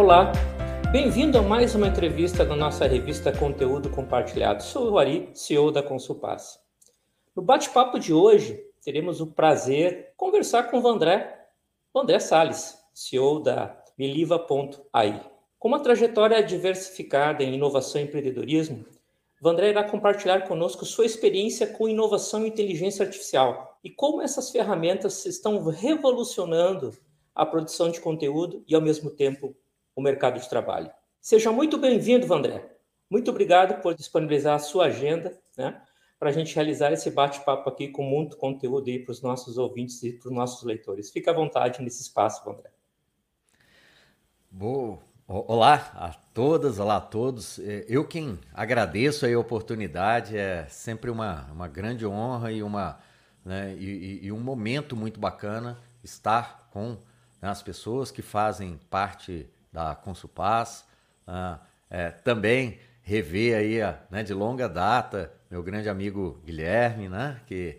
Olá, bem-vindo a mais uma entrevista da nossa revista Conteúdo Compartilhado. Sou o Ari, CEO da Consulpass. No bate-papo de hoje, teremos o prazer de conversar com o Vandré, Vandré Salles, CEO da Meliva.ai. Com uma trajetória diversificada em inovação e empreendedorismo, Vandré irá compartilhar conosco sua experiência com inovação e inteligência artificial e como essas ferramentas estão revolucionando a produção de conteúdo e, ao mesmo tempo, o mercado de trabalho. Seja muito bem-vindo, Vandré. Muito obrigado por disponibilizar a sua agenda né, para a gente realizar esse bate-papo aqui com muito conteúdo para os nossos ouvintes e para os nossos leitores. Fique à vontade nesse espaço, Vandré. Boa. Olá a todas, olá a todos. É, eu quem agradeço a oportunidade, é sempre uma, uma grande honra e, uma, né, e, e um momento muito bacana estar com né, as pessoas que fazem parte da Consulpaz. Ah, é, também rever aí né, de longa data meu grande amigo Guilherme, né, que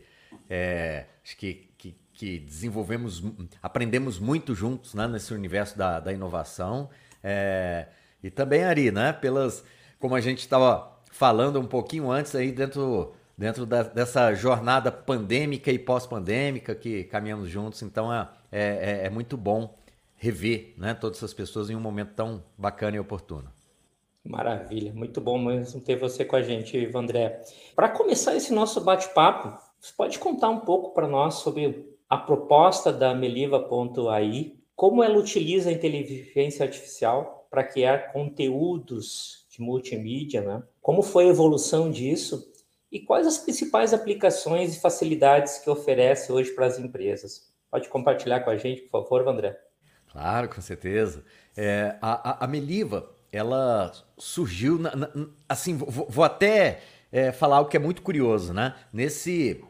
é, acho que, que, que, desenvolvemos, aprendemos muito juntos né, nesse universo da, da inovação. É, e também, Ari, né, pelas, como a gente estava falando um pouquinho antes aí dentro, dentro da, dessa jornada pandêmica e pós-pandêmica que caminhamos juntos, então é, é, é muito bom rever né, todas essas pessoas em um momento tão bacana e oportuno. Maravilha, muito bom mesmo ter você com a gente, Vandré. Para começar esse nosso bate-papo, você pode contar um pouco para nós sobre a proposta da Meliva.ai como ela utiliza a inteligência artificial para criar conteúdos de multimídia, né? Como foi a evolução disso e quais as principais aplicações e facilidades que oferece hoje para as empresas? Pode compartilhar com a gente, por favor, André? Claro, com certeza. É, a, a, Meliva, ela surgiu, na, na, assim, vou, vou até é, falar o que é muito curioso, né? Nesse,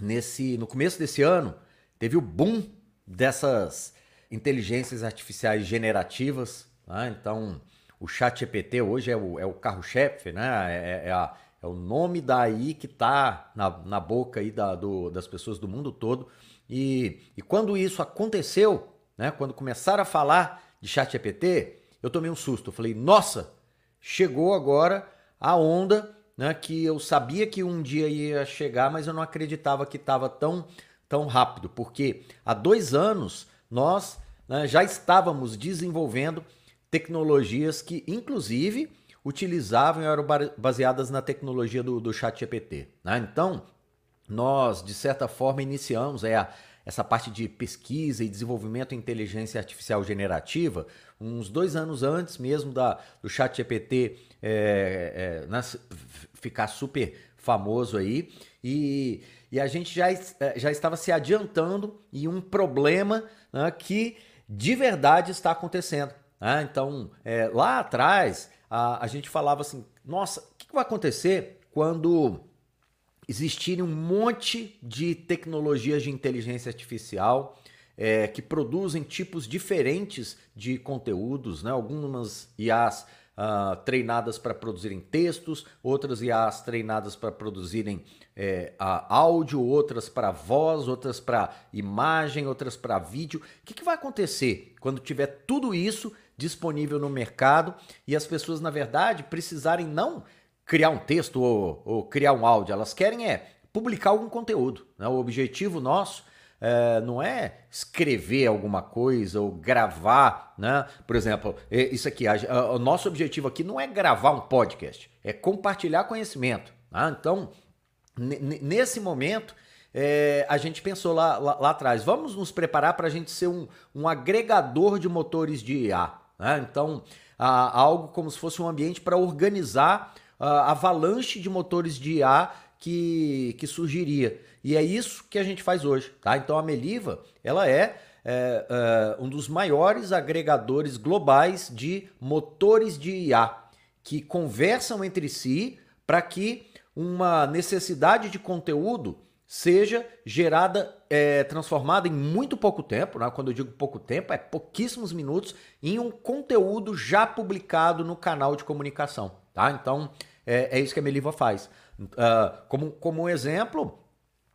nesse, no começo desse ano, teve o boom dessas inteligências artificiais generativas. Né? Então, o chat GPT hoje é o, é o carro-chefe, né? É, é, a, é, o nome daí que está na, na boca aí da, do, das pessoas do mundo todo. E, e quando isso aconteceu, né? quando começaram a falar de chat GPT, eu tomei um susto. Eu falei, nossa, chegou agora a onda né, que eu sabia que um dia ia chegar, mas eu não acreditava que estava tão, tão rápido. Porque há dois anos nós né, já estávamos desenvolvendo tecnologias que, inclusive, utilizavam e eram baseadas na tecnologia do, do chat GPT. Né? Então, nós, de certa forma, iniciamos é, a, essa parte de pesquisa e desenvolvimento em inteligência artificial generativa uns dois anos antes mesmo da, do chat GPT é, é, ficar super famoso aí. E, e a gente já, é, já estava se adiantando em um problema né, que de verdade está acontecendo. Né? Então, é, lá atrás, a, a gente falava assim: nossa, o que, que vai acontecer quando existirem um monte de tecnologias de inteligência artificial é, que produzem tipos diferentes de conteúdos, né? algumas IAs uh, treinadas para produzirem textos, outras IAs treinadas para produzirem é, áudio, outras para voz, outras para imagem, outras para vídeo. O que, que vai acontecer quando tiver tudo isso disponível no mercado e as pessoas, na verdade, precisarem não criar um texto ou, ou criar um áudio, elas querem é publicar algum conteúdo. Né? O objetivo nosso é, não é escrever alguma coisa ou gravar, né? Por exemplo, isso aqui, a, a, o nosso objetivo aqui não é gravar um podcast, é compartilhar conhecimento. Tá? Então, nesse momento, é, a gente pensou lá, lá, lá, atrás, vamos nos preparar para a gente ser um, um agregador de motores de IA. Né? Então, a, algo como se fosse um ambiente para organizar avalanche de motores de IA que, que surgiria. E é isso que a gente faz hoje, tá? Então a Meliva, ela é, é, é um dos maiores agregadores globais de motores de IA que conversam entre si para que uma necessidade de conteúdo seja gerada, é, transformada em muito pouco tempo, né? quando eu digo pouco tempo, é pouquíssimos minutos, em um conteúdo já publicado no canal de comunicação. Tá? Então, é, é isso que a Meliva faz. Uh, como, como um exemplo,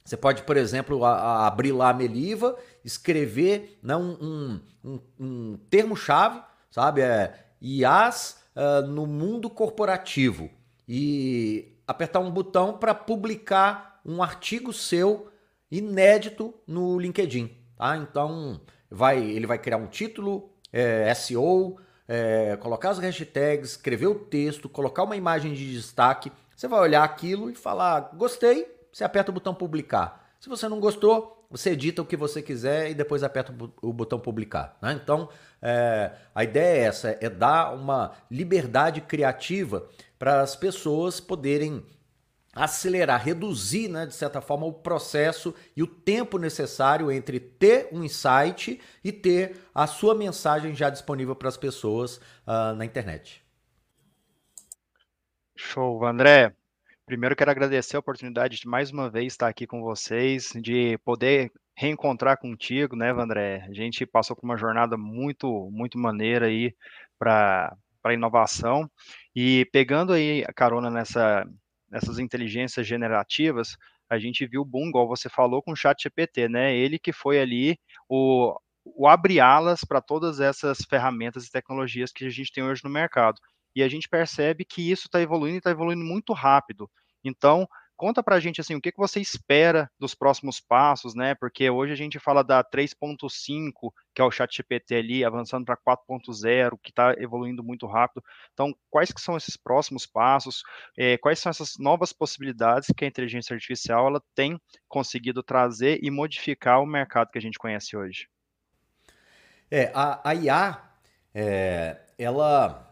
você pode, por exemplo, a, a abrir lá a Meliva, escrever né, um, um, um, termo-chave sabe? É IAs uh, no mundo corporativo e apertar um botão para publicar um artigo seu inédito no LinkedIn, tá? Então vai, ele vai criar um título, é, SEO, é, colocar as hashtags, escrever o texto, colocar uma imagem de destaque. Você vai olhar aquilo e falar: gostei, você aperta o botão publicar. Se você não gostou, você edita o que você quiser e depois aperta o botão publicar. Né? Então, é, a ideia é essa: é dar uma liberdade criativa para as pessoas poderem acelerar, reduzir, né, de certa forma, o processo e o tempo necessário entre ter um insight e ter a sua mensagem já disponível para as pessoas uh, na internet. Show, André. Primeiro quero agradecer a oportunidade de mais uma vez estar aqui com vocês, de poder reencontrar contigo, né, André? A gente passou por uma jornada muito, muito maneira aí para para inovação e pegando aí a carona nessa nessas inteligências generativas, a gente viu o boom, igual você falou, com o chat GPT, né? Ele que foi ali o, abre-alas para todas essas ferramentas e tecnologias que a gente tem hoje no mercado. E a gente percebe que isso está evoluindo e está evoluindo muito rápido. Então, Conta para a gente assim, o que, que você espera dos próximos passos, né? Porque hoje a gente fala da 3.5, que é o chat GPT ali, avançando para 4.0, que está evoluindo muito rápido. Então, quais que são esses próximos passos? É, quais são essas novas possibilidades que a inteligência artificial ela tem conseguido trazer e modificar o mercado que a gente conhece hoje? É, a, a IA, é, ela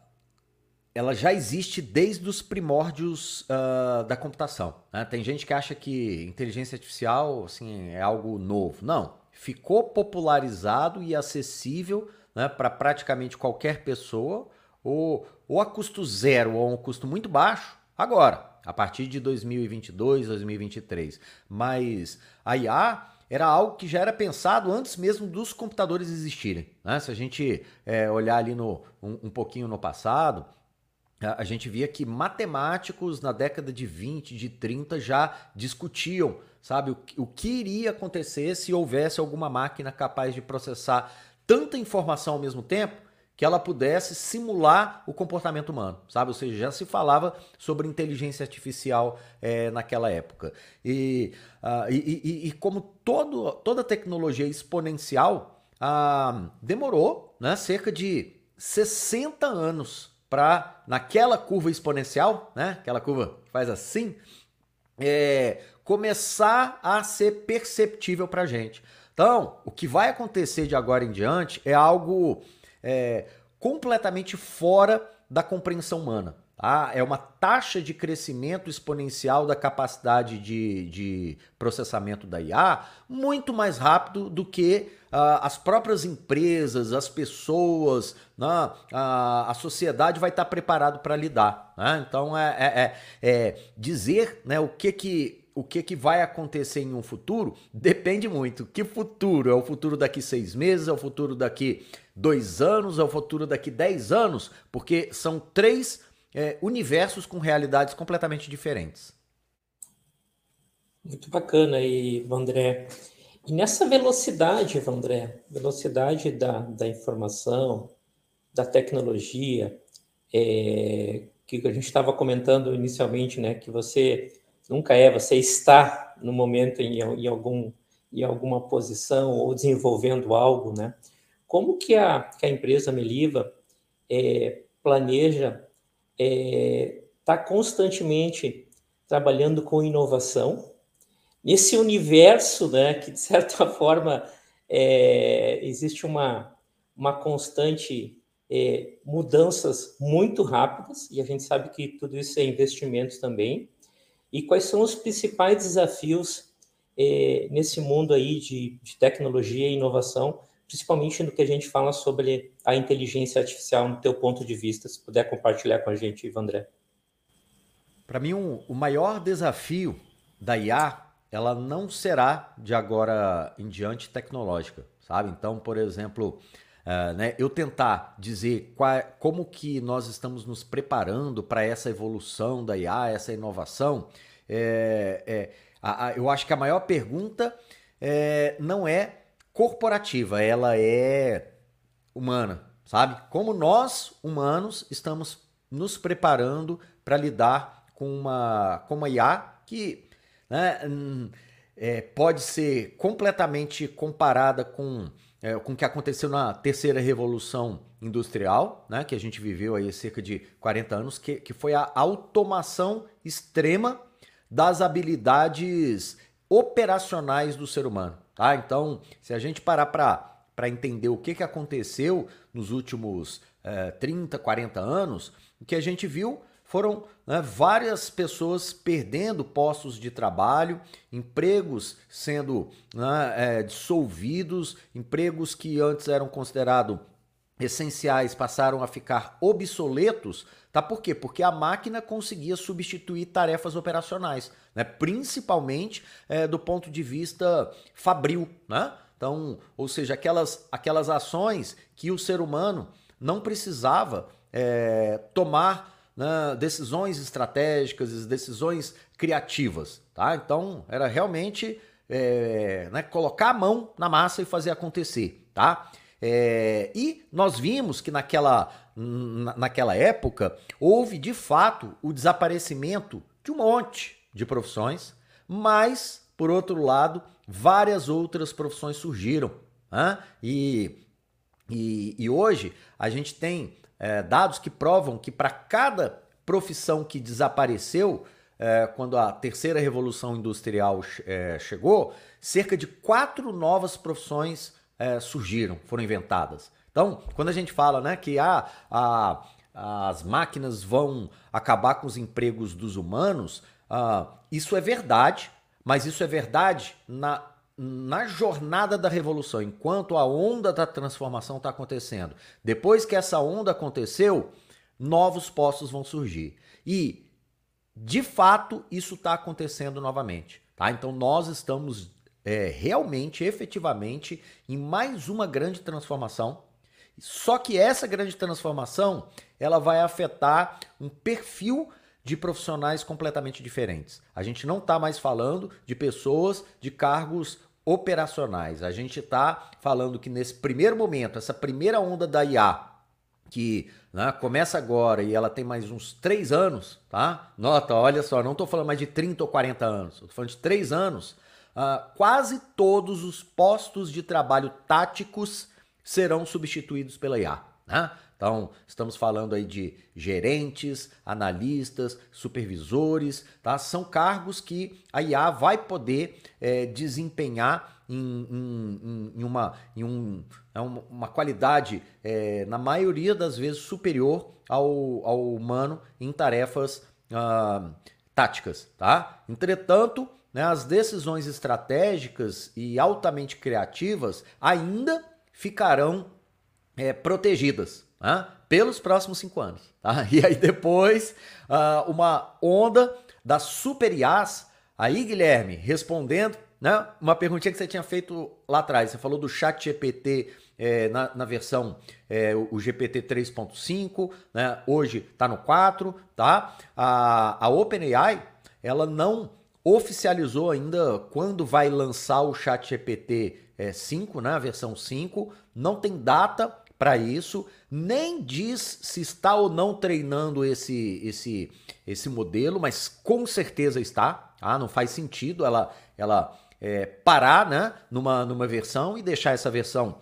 ela já existe desde os primórdios uh, da computação. Né? Tem gente que acha que inteligência artificial assim, é algo novo. Não, ficou popularizado e acessível né, para praticamente qualquer pessoa, ou, ou a custo zero ou a um custo muito baixo, agora, a partir de 2022, 2023. Mas a IA era algo que já era pensado antes mesmo dos computadores existirem. Né? Se a gente é, olhar ali no, um, um pouquinho no passado, a gente via que matemáticos na década de 20, de 30 já discutiam, sabe, o, o que iria acontecer se houvesse alguma máquina capaz de processar tanta informação ao mesmo tempo que ela pudesse simular o comportamento humano, sabe? Ou seja, já se falava sobre inteligência artificial é, naquela época. E, uh, e, e, e, como todo, toda tecnologia exponencial, uh, demorou né, cerca de 60 anos para naquela curva exponencial, né? Aquela curva que faz assim, é, começar a ser perceptível para gente. Então, o que vai acontecer de agora em diante é algo é, completamente fora da compreensão humana. Tá? É uma taxa de crescimento exponencial da capacidade de, de processamento da IA muito mais rápido do que uh, as próprias empresas, as pessoas, né? a, a sociedade vai estar preparado para lidar. Né? Então, é, é, é, é dizer né, o que que o que, que vai acontecer em um futuro depende muito. Que futuro? É o futuro daqui seis meses? É o futuro daqui dois anos? É o futuro daqui dez anos? Porque são três é, universos com realidades completamente diferentes. Muito bacana aí, André. E nessa velocidade, André, velocidade da, da informação, da tecnologia, é, que a gente estava comentando inicialmente, né, que você nunca é, você está no momento em, em, algum, em alguma posição ou desenvolvendo algo, né? Como que a, que a empresa Meliva é, planeja está é, tá constantemente trabalhando com inovação nesse universo, né, que de certa forma é, existe uma, uma constante é, mudanças muito rápidas e a gente sabe que tudo isso é investimentos também. E quais são os principais desafios é, nesse mundo aí de, de tecnologia e inovação principalmente no que a gente fala sobre a inteligência artificial, no teu ponto de vista, se puder compartilhar com a gente, Ivandré. Para mim, um, o maior desafio da IA, ela não será de agora em diante tecnológica, sabe? Então, por exemplo, uh, né, eu tentar dizer qual, como que nós estamos nos preparando para essa evolução da IA, essa inovação, é, é, a, a, eu acho que a maior pergunta é, não é corporativa, ela é humana, sabe? Como nós, humanos, estamos nos preparando para lidar com uma, com uma IA que né, é, pode ser completamente comparada com, é, com o que aconteceu na terceira revolução industrial, né, que a gente viveu aí cerca de 40 anos, que, que foi a automação extrema das habilidades operacionais do ser humano. Tá? Então, se a gente parar para entender o que, que aconteceu nos últimos é, 30, 40 anos, o que a gente viu foram né, várias pessoas perdendo postos de trabalho, empregos sendo né, é, dissolvidos, empregos que antes eram considerados essenciais passaram a ficar obsoletos, tá? Por quê? Porque a máquina conseguia substituir tarefas operacionais, né? Principalmente é, do ponto de vista fabril, né? Então, ou seja, aquelas, aquelas ações que o ser humano não precisava é, tomar né, decisões estratégicas, decisões criativas, tá? Então era realmente é, né, colocar a mão na massa e fazer acontecer, tá? É, e nós vimos que naquela, naquela época houve de fato o desaparecimento de um monte de profissões, mas, por outro lado, várias outras profissões surgiram. Né? E, e, e hoje a gente tem é, dados que provam que para cada profissão que desapareceu é, quando a terceira revolução industrial é, chegou, cerca de quatro novas profissões é, surgiram, foram inventadas. Então, quando a gente fala né, que ah, a, as máquinas vão acabar com os empregos dos humanos, ah, isso é verdade, mas isso é verdade na na jornada da revolução, enquanto a onda da transformação está acontecendo. Depois que essa onda aconteceu, novos postos vão surgir. E, de fato, isso está acontecendo novamente. Tá? Então, nós estamos é, realmente, efetivamente, em mais uma grande transformação. Só que essa grande transformação ela vai afetar um perfil de profissionais completamente diferentes. A gente não está mais falando de pessoas de cargos operacionais. A gente está falando que nesse primeiro momento, essa primeira onda da IA, que né, começa agora e ela tem mais uns três anos, tá? Nota, olha só, não estou falando mais de 30 ou 40 anos, estou falando de três anos. Uh, quase todos os postos de trabalho táticos serão substituídos pela IA. Né? Então, estamos falando aí de gerentes, analistas, supervisores, tá? São cargos que a IA vai poder é, desempenhar em, em, em, uma, em um, é uma qualidade, é, na maioria das vezes, superior ao, ao humano em tarefas ah, táticas, tá? Entretanto, né, as decisões estratégicas e altamente criativas ainda ficarão é, protegidas, né? pelos próximos cinco anos. Tá? E aí depois, uh, uma onda das super IAs. Aí, Guilherme, respondendo né, uma perguntinha que você tinha feito lá atrás. Você falou do chat GPT é, na, na, versão é, o GPT 3.5, né, hoje está no 4, tá? A, a OpenAI, ela não oficializou ainda quando vai lançar o chat GPT é, 5, né, a versão 5, não tem data para isso, nem diz se está ou não treinando esse esse esse modelo, mas com certeza está. Ah, não faz sentido ela ela é, parar, né, numa numa versão e deixar essa versão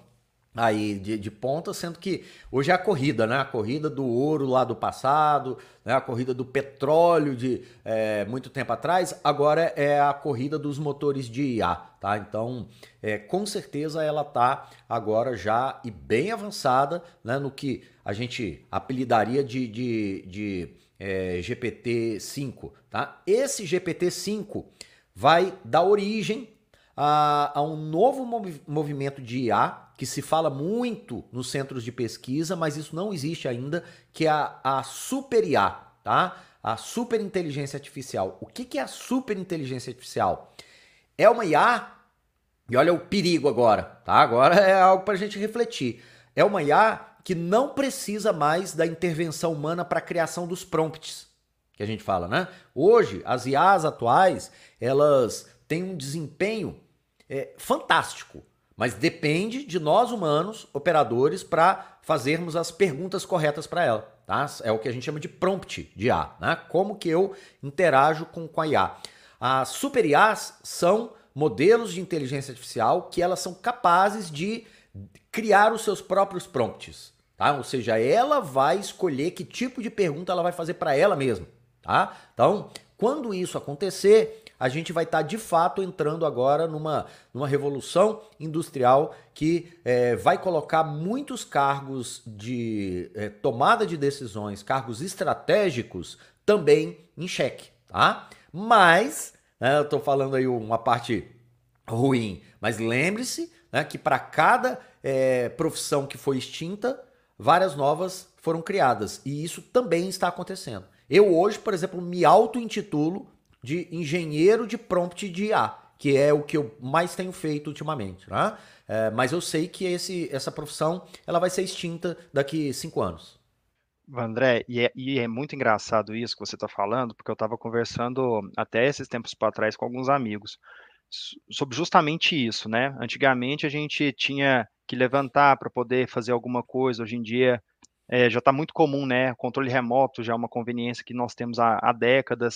aí de, de ponta, sendo que hoje é a corrida, né? A corrida do ouro lá do passado, né? a corrida do petróleo de é, muito tempo atrás, agora é a corrida dos motores de IA, tá? Então, é, com certeza ela tá agora já e bem avançada, né? No que a gente apelidaria de, de, de é, GPT-5, tá? Esse GPT-5 vai dar origem a, a um novo mov movimento de IA que se fala muito nos centros de pesquisa, mas isso não existe ainda, que é a, a super IA, tá? A super inteligência artificial. O que, que é a super inteligência artificial? É uma IA, e olha o perigo agora, tá? Agora é algo para a gente refletir. É uma IA que não precisa mais da intervenção humana para a criação dos prompts, que a gente fala, né? Hoje, as IAs atuais, elas têm um desempenho é, fantástico mas depende de nós humanos, operadores, para fazermos as perguntas corretas para ela. Tá? É o que a gente chama de prompt de IA. Né? Como que eu interajo com, com a IA? As super IAs são modelos de inteligência artificial que elas são capazes de criar os seus próprios prompts. Tá? Ou seja, ela vai escolher que tipo de pergunta ela vai fazer para ela mesma. Tá? Então, quando isso acontecer, a gente vai estar tá, de fato entrando agora numa, numa revolução industrial que é, vai colocar muitos cargos de é, tomada de decisões, cargos estratégicos também em xeque, tá? Mas, né, eu estou falando aí uma parte ruim, mas lembre-se né, que para cada é, profissão que foi extinta, várias novas foram criadas e isso também está acontecendo. Eu hoje, por exemplo, me auto-intitulo de engenheiro de prompt de IA, que é o que eu mais tenho feito ultimamente. Né? É, mas eu sei que esse, essa profissão ela vai ser extinta daqui cinco anos. André, e é, e é muito engraçado isso que você está falando, porque eu estava conversando até esses tempos para trás com alguns amigos sobre justamente isso, né? Antigamente a gente tinha que levantar para poder fazer alguma coisa, hoje em dia é, já está muito comum, né? Controle remoto já é uma conveniência que nós temos há, há décadas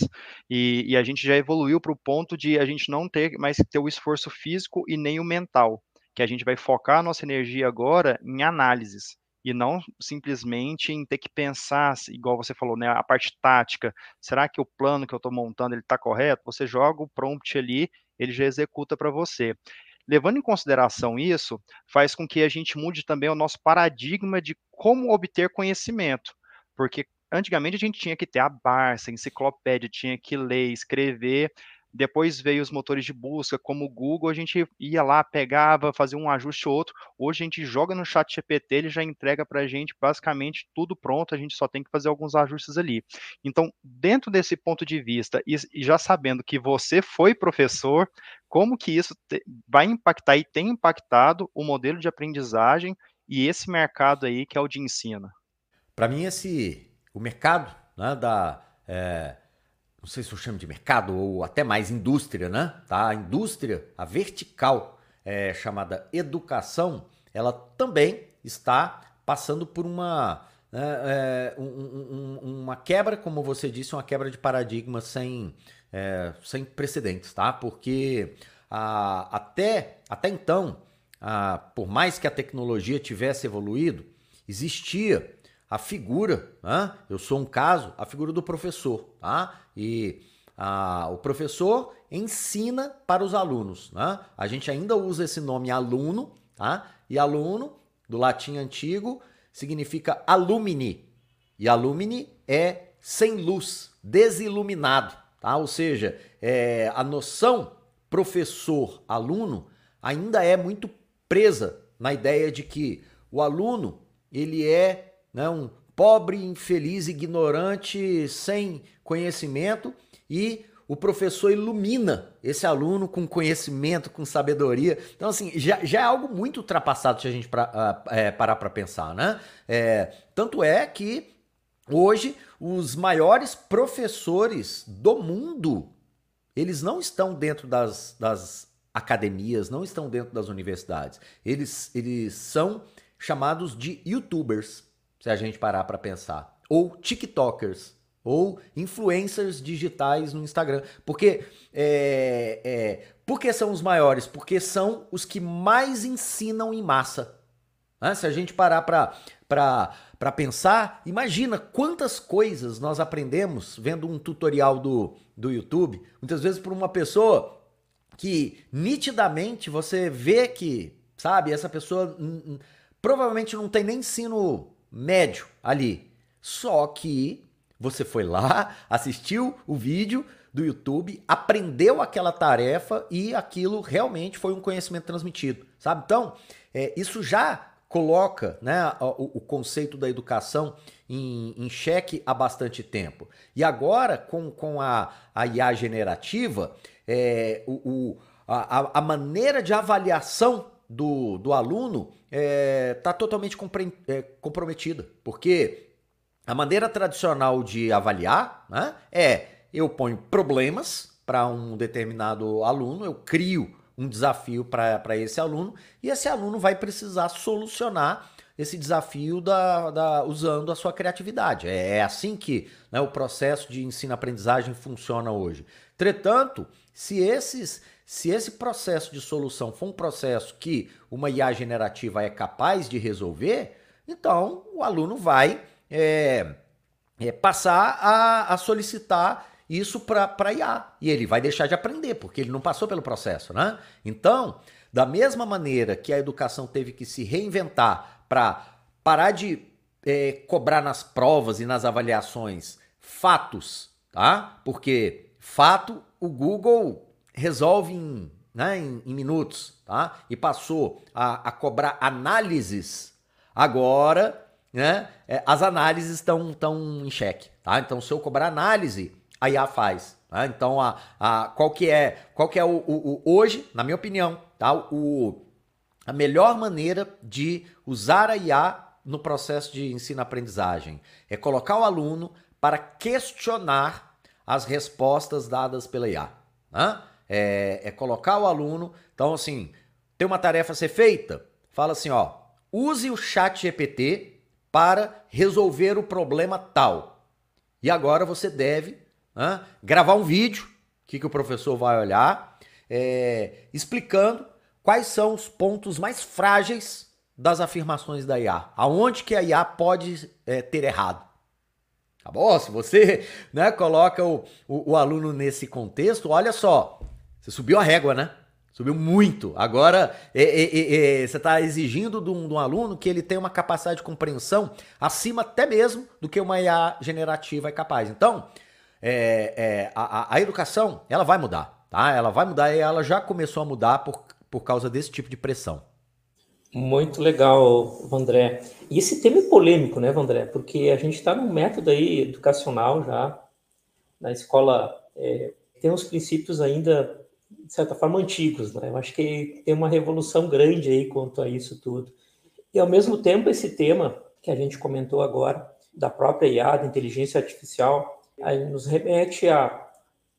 e, e, a gente já evoluiu para o ponto de a gente não ter mais ter o esforço físico e nem o mental, que a gente vai focar a nossa energia agora em análises e não simplesmente em ter que pensar, igual você falou, né? A parte tática. Será que o plano que eu estou montando ele está correto? Você joga o prompt ali, ele já executa para você. Levando em consideração isso, faz com que a gente mude também o nosso paradigma de como obter conhecimento, porque antigamente a gente tinha que ter a Barça, a enciclopédia, tinha que ler, escrever, depois veio os motores de busca, como o Google, a gente ia lá, pegava, fazia um ajuste ou outro. Hoje a gente joga no chat GPT, ele já entrega para a gente basicamente tudo pronto, a gente só tem que fazer alguns ajustes ali. Então, dentro desse ponto de vista, e, já sabendo que você foi professor, como que isso vai impactar e tem impactado o modelo de aprendizagem e esse mercado aí que é o de ensino? Para mim, esse o mercado né, da é não sei se eu chamo de mercado ou até mais indústria, né? Tá? A indústria, a vertical é, chamada educação, ela também está passando por uma, né, é, um, um, uma quebra, como você disse, uma quebra de paradigma sem, é, sem precedentes, tá? Porque a, até, até então, a, por mais que a tecnologia tivesse evoluído, existia a figura, né? eu sou um caso, a figura do professor, tá? E a, o professor ensina para os alunos, né? A gente ainda usa esse nome aluno, tá? E aluno, do latim antigo, significa alumini. E alumini é sem luz, desiluminado, tá? Ou seja, é, a noção professor-aluno ainda é muito presa na ideia de que o aluno ele é né, um pobre, infeliz, ignorante, sem conhecimento e o professor ilumina esse aluno com conhecimento, com sabedoria. Então, assim, já, já é algo muito ultrapassado se a gente pra, uh, é, parar para pensar, né? É, tanto é que hoje os maiores professores do mundo, eles não estão dentro das, das academias, não estão dentro das universidades. Eles, eles são chamados de youtubers se a gente parar para pensar. Ou TikTokers, ou influencers digitais no Instagram. Porque, é, é, porque são os maiores? Porque são os que mais ensinam em massa. Né? Se a gente parar para pensar, imagina quantas coisas nós aprendemos vendo um tutorial do, do YouTube, muitas vezes por uma pessoa que nitidamente você vê que, sabe, essa pessoa provavelmente não tem nem ensino médio ali. Só que você foi lá, assistiu o vídeo do YouTube, aprendeu aquela tarefa e aquilo realmente foi um conhecimento transmitido, sabe? Então, é, isso já coloca né, o, o, conceito da educação em, em xeque há bastante tempo. E agora, com, com a, a IA generativa, é, o, o a, a maneira de avaliação do, do aluno está é, tá totalmente é, comprometida, porque a maneira tradicional de avaliar né, é eu ponho problemas para um determinado aluno, eu crio um desafio para esse aluno e esse aluno vai precisar solucionar esse desafio da, da, usando a sua criatividade. É, é assim que né, o processo de ensino-aprendizagem funciona hoje. Entretanto, se, esses, se esse processo de solução for um processo que uma IA generativa é capaz de resolver, então o aluno vai é, é, passar a, a solicitar isso para IA. E ele vai deixar de aprender, porque ele não passou pelo processo, né? Então, da mesma maneira que a educação teve que se reinventar para parar de é, cobrar nas provas e nas avaliações fatos, tá? Porque fato o Google resolve em, né, em, em minutos, tá? E passou a, a cobrar análises. Agora, né, é, as análises estão tão em xeque, tá? Então, se eu cobrar análise, a IA faz. Tá? Então, a, a, qual que é, qual que é o, o, o hoje, na minha opinião, tá? O, a melhor maneira de usar a IA no processo de ensino-aprendizagem é colocar o aluno para questionar as respostas dadas pela IA. Né? É, é, colocar o aluno. Então, assim, tem uma tarefa a ser feita? Fala assim, ó, use o chat GPT para resolver o problema tal. E agora você deve né, gravar um vídeo, que, que o professor vai olhar, é, explicando quais são os pontos mais frágeis das afirmações da IA. Aonde que a IA pode é, ter errado. Tá bom? Se você né, coloca o, o, o, aluno nesse contexto, olha só, você subiu a régua, né? Subiu muito. Agora, é, é, é, você está exigindo de um, de um, aluno que ele tenha uma capacidade de compreensão acima até mesmo do que uma IA generativa é capaz. Então, a, a, a educação, ela vai mudar, tá? Ela vai mudar e ela já começou a mudar por, por causa desse tipo de pressão. Muito legal, Vandré. E esse tema é polêmico, né, Vandré? Porque a gente está num método aí educacional já, na escola, é, tem uns princípios ainda, de certa forma, antigos, né? Eu acho que tem uma revolução grande aí quanto a isso tudo. E, ao mesmo tempo, esse tema que a gente comentou agora, da própria IA, da inteligência artificial, nos remete a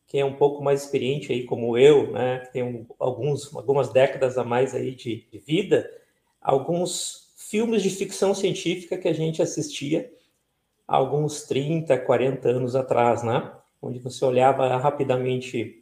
quem é um pouco mais experiente aí, como eu, né, tem alguns, algumas décadas a mais aí de, de vida, alguns filmes de ficção científica que a gente assistia há alguns 30, 40 anos atrás, né? Onde você olhava rapidamente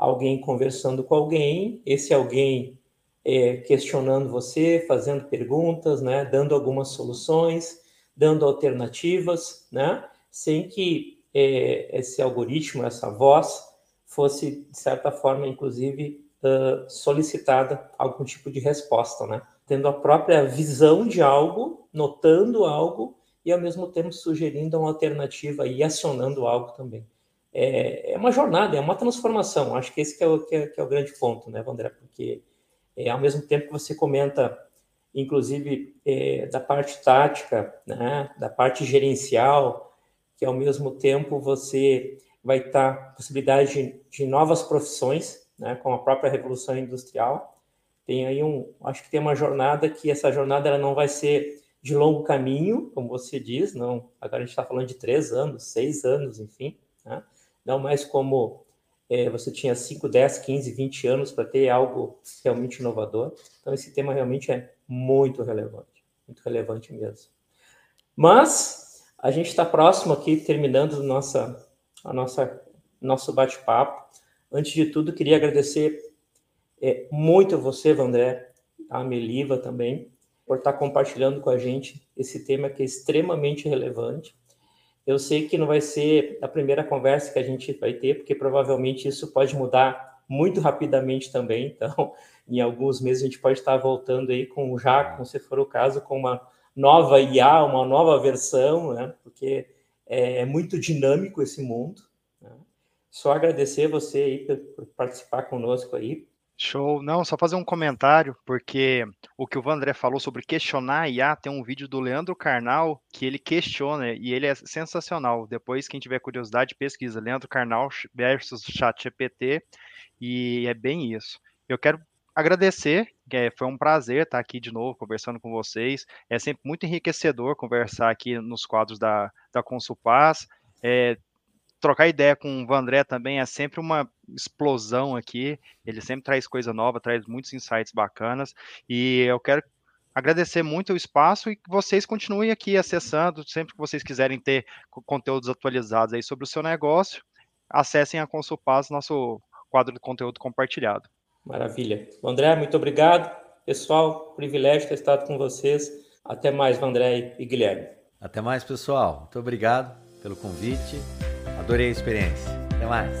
alguém conversando com alguém, esse alguém é, questionando você, fazendo perguntas, né? Dando algumas soluções, dando alternativas, né? Sem que é, esse algoritmo, essa voz, fosse, de certa forma, inclusive, uh, solicitada algum tipo de resposta, né? tendo a própria visão de algo, notando algo e ao mesmo tempo sugerindo uma alternativa e acionando algo também. É, é uma jornada, é uma transformação. Acho que esse é, o, que é, que é o grande ponto, né, André? Porque é, ao mesmo tempo que você comenta, inclusive, é, da parte tática, né, da parte gerencial, que ao mesmo tempo você vai estar possibilidade de, de novas profissões, né, com a própria revolução industrial, tem aí um, acho que tem uma jornada que essa jornada ela não vai ser de longo caminho, como você diz, não. Agora a gente está falando de três anos, seis anos, enfim, né? Não mais como é, você tinha 5, 10, 15, 20 anos para ter algo realmente inovador. Então esse tema realmente é muito relevante, muito relevante mesmo. Mas a gente está próximo aqui, terminando nossa, a nossa, nosso bate-papo. Antes de tudo, queria agradecer é, muito a você, Vandré, a Meliva também, por estar compartilhando com a gente esse tema que é extremamente relevante. Eu sei que não vai ser a primeira conversa que a gente vai ter, porque provavelmente isso pode mudar muito rapidamente também. Então, em alguns meses a gente pode estar voltando aí com já, com, se for o caso, com uma nova IA, uma nova versão, né? Porque é, é muito dinâmico esse mundo. Né? Só agradecer você aí por participar conosco aí, Show. Não, só fazer um comentário, porque o que o Vandré falou sobre questionar a IA, tem um vídeo do Leandro Carnal que ele questiona e ele é sensacional. Depois, quem tiver curiosidade, pesquisa Leandro Carnal versus ChatGPT e é bem isso. Eu quero agradecer, é, foi um prazer estar aqui de novo conversando com vocês. É sempre muito enriquecedor conversar aqui nos quadros da, da Consulpaz. É, trocar ideia com o Vandré também é sempre uma explosão aqui. Ele sempre traz coisa nova, traz muitos insights bacanas. E eu quero agradecer muito o espaço e que vocês continuem aqui acessando, sempre que vocês quiserem ter conteúdos atualizados aí sobre o seu negócio, acessem a Consulpaz, nosso quadro de conteúdo compartilhado. Maravilha. André, muito obrigado. Pessoal, privilégio ter estado com vocês. Até mais, André e Guilherme. Até mais, pessoal. Muito obrigado pelo convite. Adorei a experiência. Até mais.